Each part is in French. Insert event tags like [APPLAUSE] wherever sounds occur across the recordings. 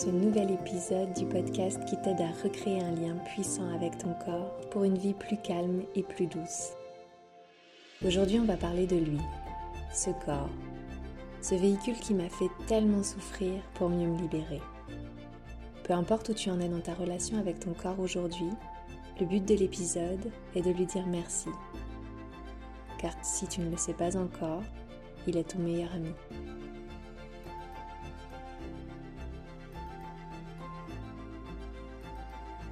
Ce nouvel épisode du podcast qui t'aide à recréer un lien puissant avec ton corps pour une vie plus calme et plus douce. Aujourd'hui, on va parler de lui, ce corps, ce véhicule qui m'a fait tellement souffrir pour mieux me libérer. Peu importe où tu en es dans ta relation avec ton corps aujourd'hui, le but de l'épisode est de lui dire merci. Car si tu ne le sais pas encore, il est ton meilleur ami.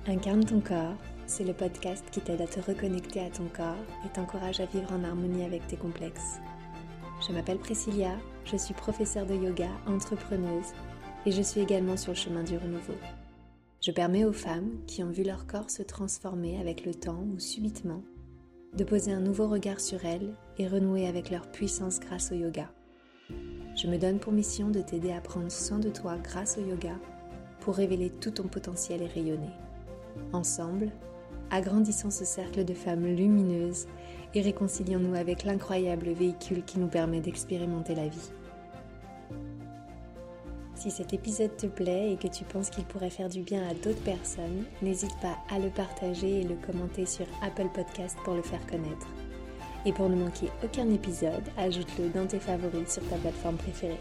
Incarne ton corps, c'est le podcast qui t'aide à te reconnecter à ton corps et t'encourage à vivre en harmonie avec tes complexes. Je m'appelle Priscilla, je suis professeure de yoga, entrepreneuse et je suis également sur le chemin du renouveau. Je permets aux femmes qui ont vu leur corps se transformer avec le temps ou subitement de poser un nouveau regard sur elles et renouer avec leur puissance grâce au yoga. Je me donne pour mission de t'aider à prendre soin de toi grâce au yoga pour révéler tout ton potentiel et rayonner. Ensemble, agrandissons ce cercle de femmes lumineuses et réconcilions-nous avec l'incroyable véhicule qui nous permet d'expérimenter la vie. Si cet épisode te plaît et que tu penses qu'il pourrait faire du bien à d'autres personnes, n'hésite pas à le partager et le commenter sur Apple Podcast pour le faire connaître. Et pour ne manquer aucun épisode, ajoute-le dans tes favoris sur ta plateforme préférée.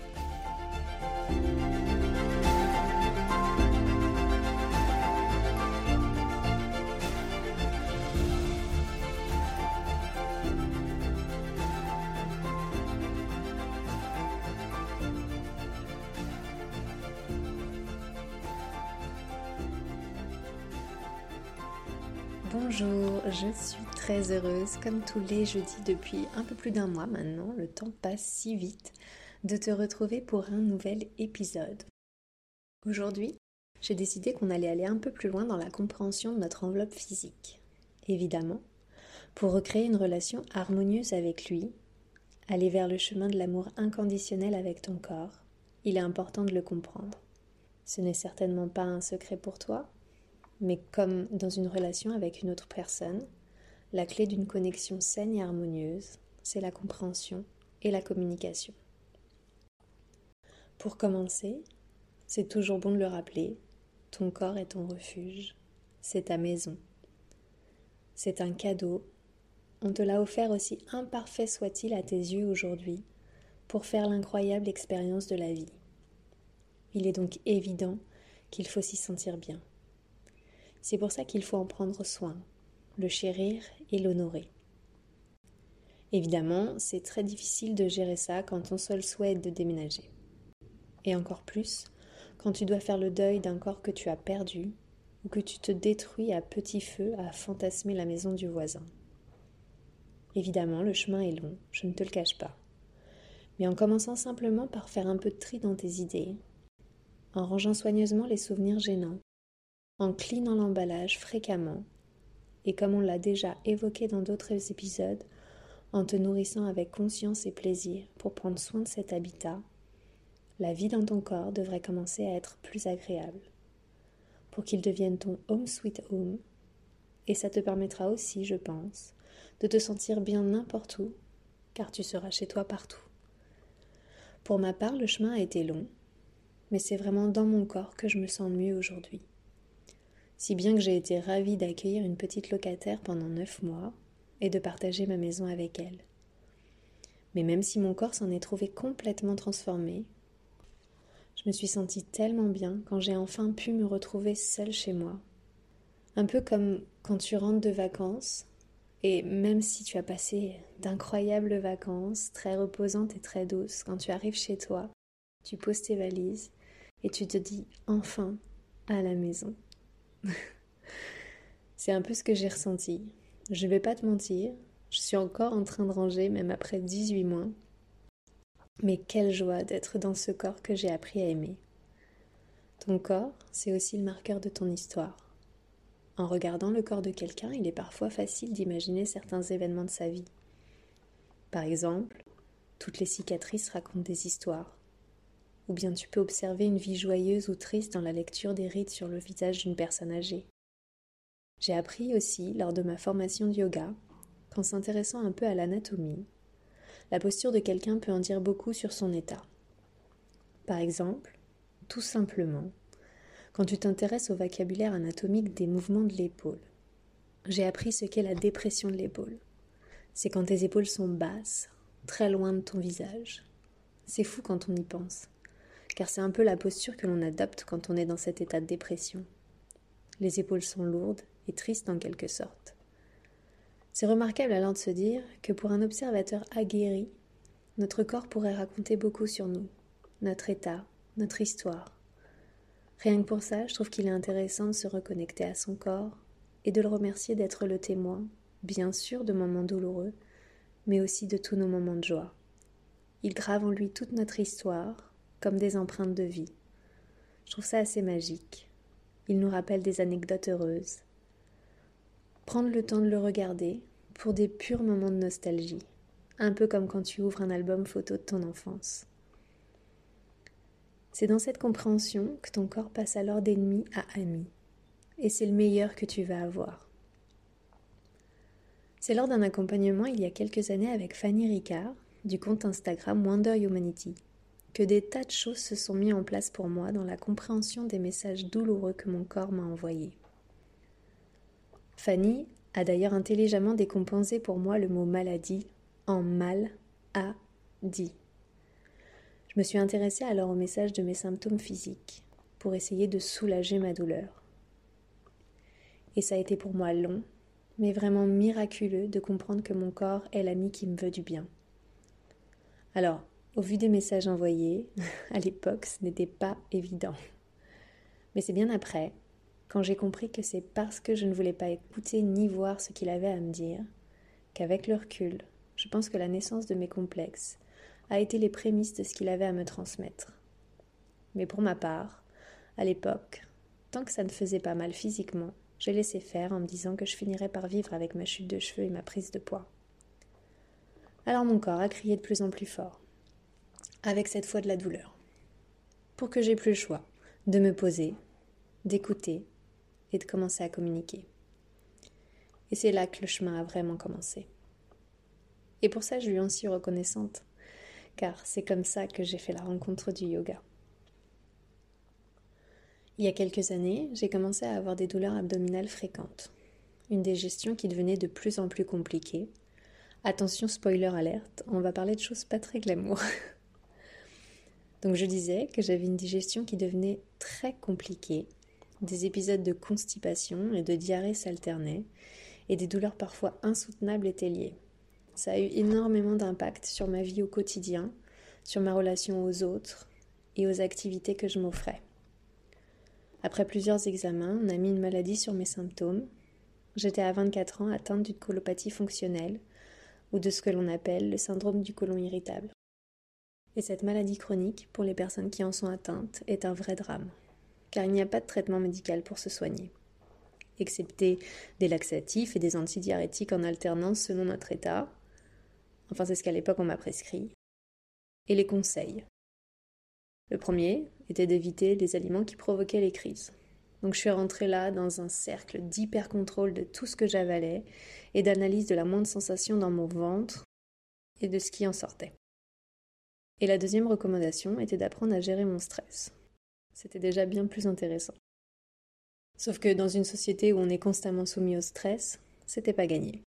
Bonjour, je suis très heureuse, comme tous les jeudis depuis un peu plus d'un mois maintenant, le temps passe si vite, de te retrouver pour un nouvel épisode. Aujourd'hui, j'ai décidé qu'on allait aller un peu plus loin dans la compréhension de notre enveloppe physique. Évidemment, pour recréer une relation harmonieuse avec lui, aller vers le chemin de l'amour inconditionnel avec ton corps, il est important de le comprendre. Ce n'est certainement pas un secret pour toi, mais comme dans une relation avec une autre personne, la clé d'une connexion saine et harmonieuse, c'est la compréhension et la communication. Pour commencer, c'est toujours bon de le rappeler, ton corps est ton refuge, c'est ta maison. C'est un cadeau, on te l'a offert aussi imparfait soit-il à tes yeux aujourd'hui, pour faire l'incroyable expérience de la vie. Il est donc évident qu'il faut s'y sentir bien. C'est pour ça qu'il faut en prendre soin, le chérir et l'honorer. Évidemment, c'est très difficile de gérer ça quand ton seul souhait est de déménager. Et encore plus quand tu dois faire le deuil d'un corps que tu as perdu ou que tu te détruis à petit feu à fantasmer la maison du voisin. Évidemment, le chemin est long, je ne te le cache pas. Mais en commençant simplement par faire un peu de tri dans tes idées, en rangeant soigneusement les souvenirs gênants, en clinant l'emballage fréquemment, et comme on l'a déjà évoqué dans d'autres épisodes, en te nourrissant avec conscience et plaisir pour prendre soin de cet habitat, la vie dans ton corps devrait commencer à être plus agréable, pour qu'il devienne ton home sweet home, et ça te permettra aussi, je pense, de te sentir bien n'importe où, car tu seras chez toi partout. Pour ma part, le chemin a été long, mais c'est vraiment dans mon corps que je me sens mieux aujourd'hui si bien que j'ai été ravie d'accueillir une petite locataire pendant neuf mois et de partager ma maison avec elle. Mais même si mon corps s'en est trouvé complètement transformé, je me suis sentie tellement bien quand j'ai enfin pu me retrouver seule chez moi. Un peu comme quand tu rentres de vacances, et même si tu as passé d'incroyables vacances, très reposantes et très douces, quand tu arrives chez toi, tu poses tes valises et tu te dis enfin à la maison. [LAUGHS] C'est un peu ce que j'ai ressenti. Je vais pas te mentir, je suis encore en train de ranger, même après 18 mois. Mais quelle joie d'être dans ce corps que j'ai appris à aimer. Ton corps, c'est aussi le marqueur de ton histoire. En regardant le corps de quelqu'un, il est parfois facile d'imaginer certains événements de sa vie. Par exemple, toutes les cicatrices racontent des histoires ou bien tu peux observer une vie joyeuse ou triste dans la lecture des rides sur le visage d'une personne âgée. J'ai appris aussi, lors de ma formation de yoga, qu'en s'intéressant un peu à l'anatomie, la posture de quelqu'un peut en dire beaucoup sur son état. Par exemple, tout simplement, quand tu t'intéresses au vocabulaire anatomique des mouvements de l'épaule. J'ai appris ce qu'est la dépression de l'épaule. C'est quand tes épaules sont basses, très loin de ton visage. C'est fou quand on y pense, car c'est un peu la posture que l'on adopte quand on est dans cet état de dépression. Les épaules sont lourdes et tristes en quelque sorte. C'est remarquable alors de se dire que pour un observateur aguerri, notre corps pourrait raconter beaucoup sur nous, notre état, notre histoire. Rien que pour ça, je trouve qu'il est intéressant de se reconnecter à son corps et de le remercier d'être le témoin, bien sûr, de moments douloureux, mais aussi de tous nos moments de joie. Il grave en lui toute notre histoire, comme des empreintes de vie. Je trouve ça assez magique. Il nous rappelle des anecdotes heureuses, prendre le temps de le regarder pour des purs moments de nostalgie, un peu comme quand tu ouvres un album photo de ton enfance. C'est dans cette compréhension que ton corps passe alors d'ennemi à ami, et c'est le meilleur que tu vas avoir. C'est lors d'un accompagnement il y a quelques années avec Fanny Ricard, du compte Instagram Wonder Humanity, que des tas de choses se sont mis en place pour moi dans la compréhension des messages douloureux que mon corps m'a envoyés. Fanny a d'ailleurs intelligemment décompensé pour moi le mot maladie en mal a dit. Je me suis intéressée alors au message de mes symptômes physiques pour essayer de soulager ma douleur. Et ça a été pour moi long, mais vraiment miraculeux de comprendre que mon corps est l'ami qui me veut du bien. Alors, au vu des messages envoyés, [LAUGHS] à l'époque, ce n'était pas évident. Mais c'est bien après, quand j'ai compris que c'est parce que je ne voulais pas écouter ni voir ce qu'il avait à me dire, qu'avec le recul, je pense que la naissance de mes complexes a été les prémices de ce qu'il avait à me transmettre. Mais pour ma part, à l'époque, tant que ça ne faisait pas mal physiquement, j'ai laissé faire en me disant que je finirais par vivre avec ma chute de cheveux et ma prise de poids. Alors mon corps a crié de plus en plus fort, avec cette fois de la douleur, pour que j'ai plus le choix de me poser, d'écouter et de commencer à communiquer. Et c'est là que le chemin a vraiment commencé. Et pour ça, je lui en suis reconnaissante, car c'est comme ça que j'ai fait la rencontre du yoga. Il y a quelques années, j'ai commencé à avoir des douleurs abdominales fréquentes, une digestion qui devenait de plus en plus compliquée. Attention, spoiler alerte, on va parler de choses pas très glamour. [LAUGHS] Donc je disais que j'avais une digestion qui devenait très compliquée des épisodes de constipation et de diarrhée s'alternaient, et des douleurs parfois insoutenables étaient liées. Ça a eu énormément d'impact sur ma vie au quotidien, sur ma relation aux autres et aux activités que je m'offrais. Après plusieurs examens, on a mis une maladie sur mes symptômes. J'étais à 24 ans atteinte d'une colopathie fonctionnelle, ou de ce que l'on appelle le syndrome du côlon irritable. Et cette maladie chronique, pour les personnes qui en sont atteintes, est un vrai drame car il n'y a pas de traitement médical pour se soigner, excepté des laxatifs et des antidiarrhétiques en alternance selon notre état, enfin c'est ce qu'à l'époque on m'a prescrit, et les conseils. Le premier était d'éviter les aliments qui provoquaient les crises. Donc je suis rentrée là dans un cercle d'hyper-contrôle de tout ce que j'avalais et d'analyse de la moindre sensation dans mon ventre et de ce qui en sortait. Et la deuxième recommandation était d'apprendre à gérer mon stress c'était déjà bien plus intéressant. Sauf que dans une société où on est constamment soumis au stress, c'était pas gagné.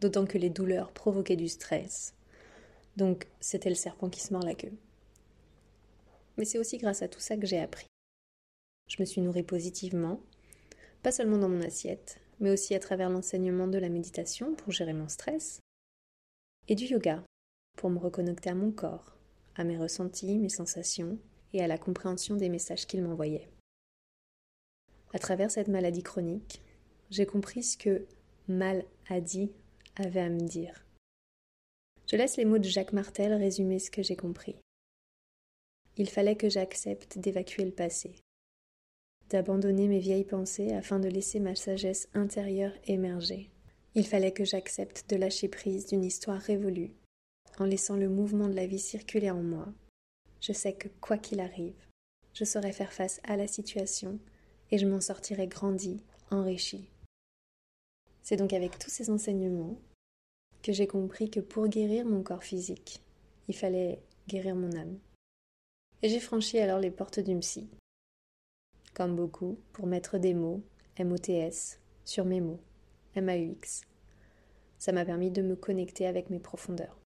D'autant que les douleurs provoquaient du stress. Donc c'était le serpent qui se mord la queue. Mais c'est aussi grâce à tout ça que j'ai appris. Je me suis nourrie positivement, pas seulement dans mon assiette, mais aussi à travers l'enseignement de la méditation pour gérer mon stress, et du yoga pour me reconnecter à mon corps, à mes ressentis, mes sensations, et à la compréhension des messages qu'il m'envoyait. À travers cette maladie chronique, j'ai compris ce que mal a dit avait à me dire. Je laisse les mots de Jacques Martel résumer ce que j'ai compris. Il fallait que j'accepte d'évacuer le passé, d'abandonner mes vieilles pensées afin de laisser ma sagesse intérieure émerger. Il fallait que j'accepte de lâcher prise d'une histoire révolue, en laissant le mouvement de la vie circuler en moi je sais que quoi qu'il arrive, je saurai faire face à la situation et je m'en sortirai grandi, enrichi. C'est donc avec tous ces enseignements que j'ai compris que pour guérir mon corps physique, il fallait guérir mon âme. Et j'ai franchi alors les portes du psy. Comme beaucoup, pour mettre des mots, MOTS, sur mes mots, MAUX. Ça m'a permis de me connecter avec mes profondeurs.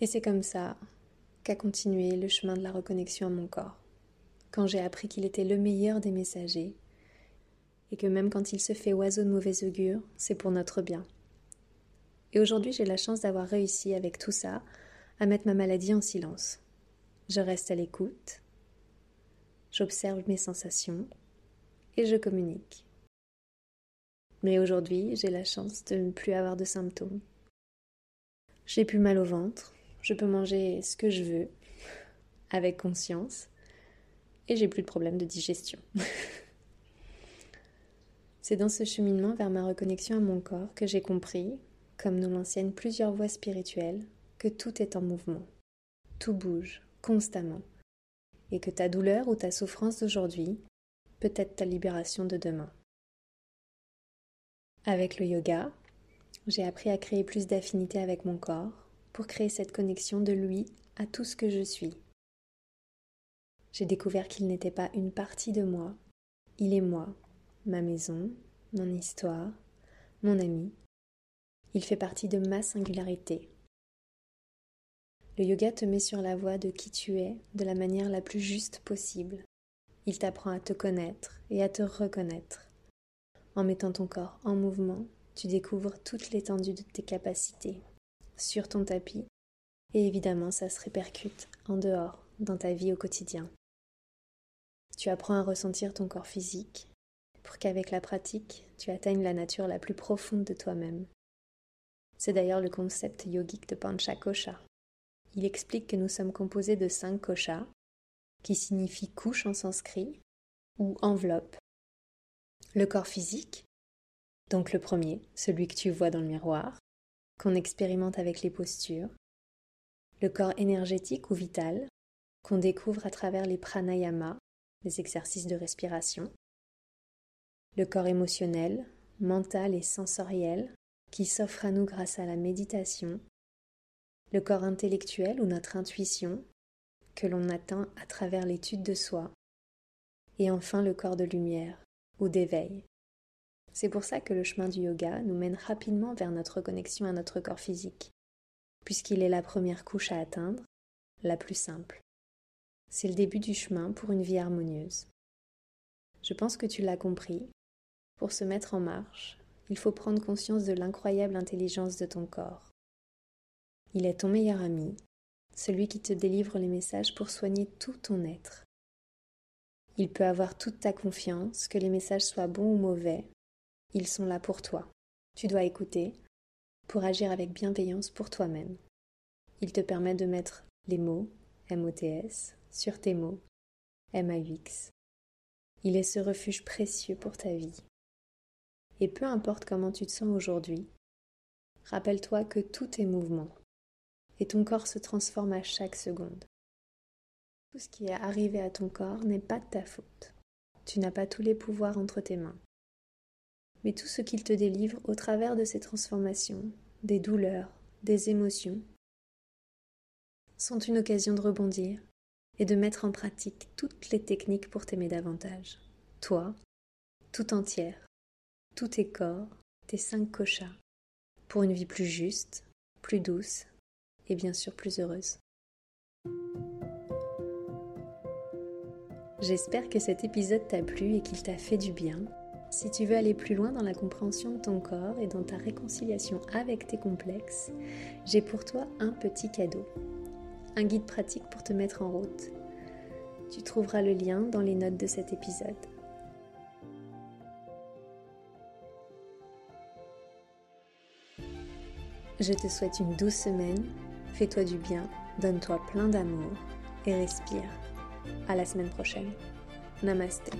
Et c'est comme ça qu'a continué le chemin de la reconnexion à mon corps. Quand j'ai appris qu'il était le meilleur des messagers, et que même quand il se fait oiseau de mauvais augure, c'est pour notre bien. Et aujourd'hui, j'ai la chance d'avoir réussi avec tout ça à mettre ma maladie en silence. Je reste à l'écoute, j'observe mes sensations et je communique. Mais aujourd'hui, j'ai la chance de ne plus avoir de symptômes. J'ai plus mal au ventre, je peux manger ce que je veux, avec conscience, et j'ai plus de problème de digestion. [LAUGHS] C'est dans ce cheminement vers ma reconnexion à mon corps que j'ai compris, comme nous l'enseignent plusieurs voies spirituelles, que tout est en mouvement. Tout bouge, constamment. Et que ta douleur ou ta souffrance d'aujourd'hui peut être ta libération de demain. Avec le yoga, j'ai appris à créer plus d'affinité avec mon corps pour créer cette connexion de lui à tout ce que je suis. J'ai découvert qu'il n'était pas une partie de moi, il est moi, ma maison, mon histoire, mon ami. Il fait partie de ma singularité. Le yoga te met sur la voie de qui tu es de la manière la plus juste possible. Il t'apprend à te connaître et à te reconnaître. En mettant ton corps en mouvement, tu découvres toute l'étendue de tes capacités, sur ton tapis, et évidemment ça se répercute en dehors, dans ta vie au quotidien. Tu apprends à ressentir ton corps physique, pour qu'avec la pratique, tu atteignes la nature la plus profonde de toi-même. C'est d'ailleurs le concept yogique de Panchakosha. Il explique que nous sommes composés de cinq koshas, qui signifient couche en sanskrit, ou enveloppe. Le corps physique, donc le premier, celui que tu vois dans le miroir, qu'on expérimente avec les postures, le corps énergétique ou vital, qu'on découvre à travers les pranayamas, les exercices de respiration, le corps émotionnel, mental et sensoriel, qui s'offre à nous grâce à la méditation, le corps intellectuel ou notre intuition, que l'on atteint à travers l'étude de soi, et enfin le corps de lumière ou d'éveil, c'est pour ça que le chemin du yoga nous mène rapidement vers notre connexion à notre corps physique, puisqu'il est la première couche à atteindre, la plus simple. C'est le début du chemin pour une vie harmonieuse. Je pense que tu l'as compris. Pour se mettre en marche, il faut prendre conscience de l'incroyable intelligence de ton corps. Il est ton meilleur ami, celui qui te délivre les messages pour soigner tout ton être. Il peut avoir toute ta confiance, que les messages soient bons ou mauvais, ils sont là pour toi. Tu dois écouter pour agir avec bienveillance pour toi-même. Il te permet de mettre les mots MOTS sur tes mots MAUX. Il est ce refuge précieux pour ta vie. Et peu importe comment tu te sens aujourd'hui, rappelle-toi que tout est mouvement et ton corps se transforme à chaque seconde. Tout ce qui est arrivé à ton corps n'est pas de ta faute. Tu n'as pas tous les pouvoirs entre tes mains mais tout ce qu'il te délivre au travers de ces transformations, des douleurs, des émotions, sont une occasion de rebondir et de mettre en pratique toutes les techniques pour t'aimer davantage. Toi, tout entière, tous tes corps, tes cinq cochas, pour une vie plus juste, plus douce et bien sûr plus heureuse. J'espère que cet épisode t'a plu et qu'il t'a fait du bien si tu veux aller plus loin dans la compréhension de ton corps et dans ta réconciliation avec tes complexes, j'ai pour toi un petit cadeau. Un guide pratique pour te mettre en route. Tu trouveras le lien dans les notes de cet épisode. Je te souhaite une douce semaine, fais-toi du bien, donne-toi plein d'amour et respire. À la semaine prochaine. Namaste.